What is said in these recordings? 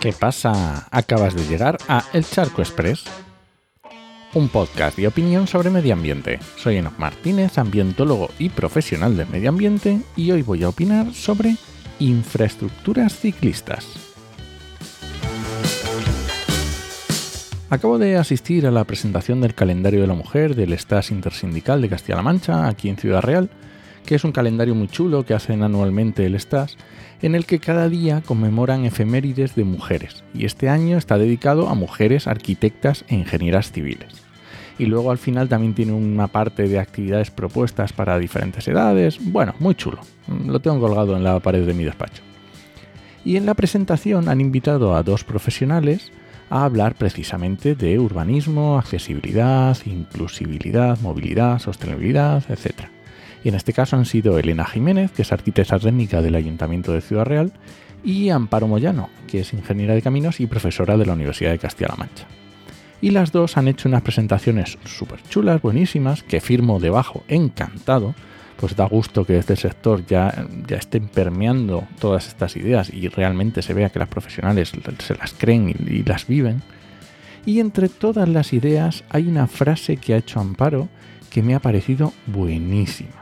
¿Qué pasa? Acabas de llegar a El Charco Express, un podcast de opinión sobre medio ambiente. Soy Enoch Martínez, ambientólogo y profesional del medio ambiente, y hoy voy a opinar sobre infraestructuras ciclistas. Acabo de asistir a la presentación del calendario de la mujer del STAS Intersindical de Castilla-La Mancha, aquí en Ciudad Real, que es un calendario muy chulo que hacen anualmente el STAS, en el que cada día conmemoran efemérides de mujeres, y este año está dedicado a mujeres arquitectas e ingenieras civiles. Y luego al final también tiene una parte de actividades propuestas para diferentes edades, bueno, muy chulo, lo tengo colgado en la pared de mi despacho. Y en la presentación han invitado a dos profesionales a hablar precisamente de urbanismo, accesibilidad, inclusibilidad, movilidad, sostenibilidad, etc y en este caso han sido Elena Jiménez, que es arquitecta técnica del Ayuntamiento de Ciudad Real, y Amparo Moyano, que es ingeniera de caminos y profesora de la Universidad de Castilla-La Mancha. Y las dos han hecho unas presentaciones súper chulas, buenísimas, que firmo debajo encantado, pues da gusto que desde el sector ya, ya estén permeando todas estas ideas y realmente se vea que las profesionales se las creen y, y las viven. Y entre todas las ideas hay una frase que ha hecho Amparo que me ha parecido buenísima.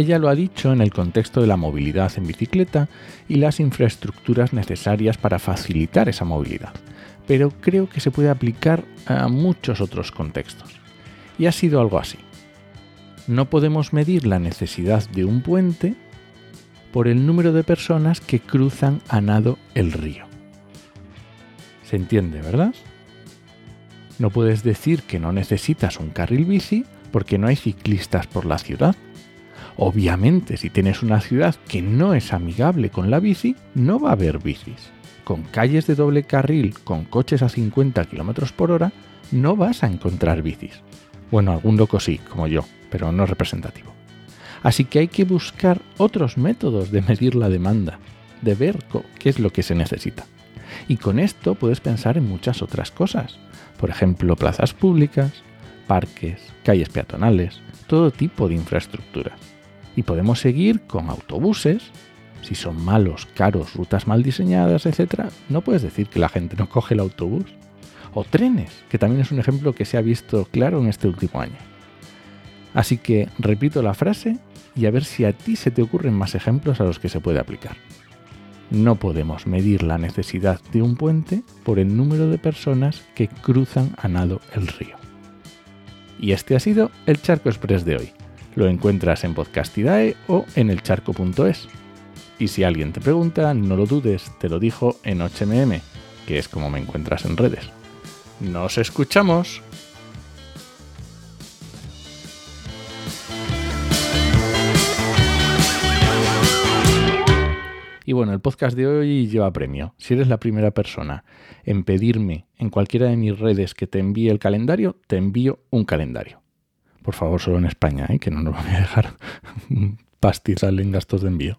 Ella lo ha dicho en el contexto de la movilidad en bicicleta y las infraestructuras necesarias para facilitar esa movilidad, pero creo que se puede aplicar a muchos otros contextos. Y ha sido algo así. No podemos medir la necesidad de un puente por el número de personas que cruzan a nado el río. ¿Se entiende, verdad? No puedes decir que no necesitas un carril bici porque no hay ciclistas por la ciudad Obviamente, si tienes una ciudad que no es amigable con la bici, no va a haber bicis. Con calles de doble carril, con coches a 50 km por hora, no vas a encontrar bicis. Bueno, algún loco sí, como yo, pero no representativo. Así que hay que buscar otros métodos de medir la demanda, de ver qué es lo que se necesita. Y con esto puedes pensar en muchas otras cosas. Por ejemplo, plazas públicas, parques, calles peatonales, todo tipo de infraestructuras. Y podemos seguir con autobuses. Si son malos, caros, rutas mal diseñadas, etc., no puedes decir que la gente no coge el autobús. O trenes, que también es un ejemplo que se ha visto claro en este último año. Así que repito la frase y a ver si a ti se te ocurren más ejemplos a los que se puede aplicar. No podemos medir la necesidad de un puente por el número de personas que cruzan a nado el río. Y este ha sido el Charco Express de hoy. Lo encuentras en Podcastidae o en elcharco.es. Y si alguien te pregunta, no lo dudes, te lo dijo en HMM, que es como me encuentras en redes. ¡Nos escuchamos! Y bueno, el podcast de hoy lleva premio. Si eres la primera persona en pedirme en cualquiera de mis redes que te envíe el calendario, te envío un calendario. Por favor, solo en España, ¿eh? que no nos voy a dejar pastizal en gastos de envío.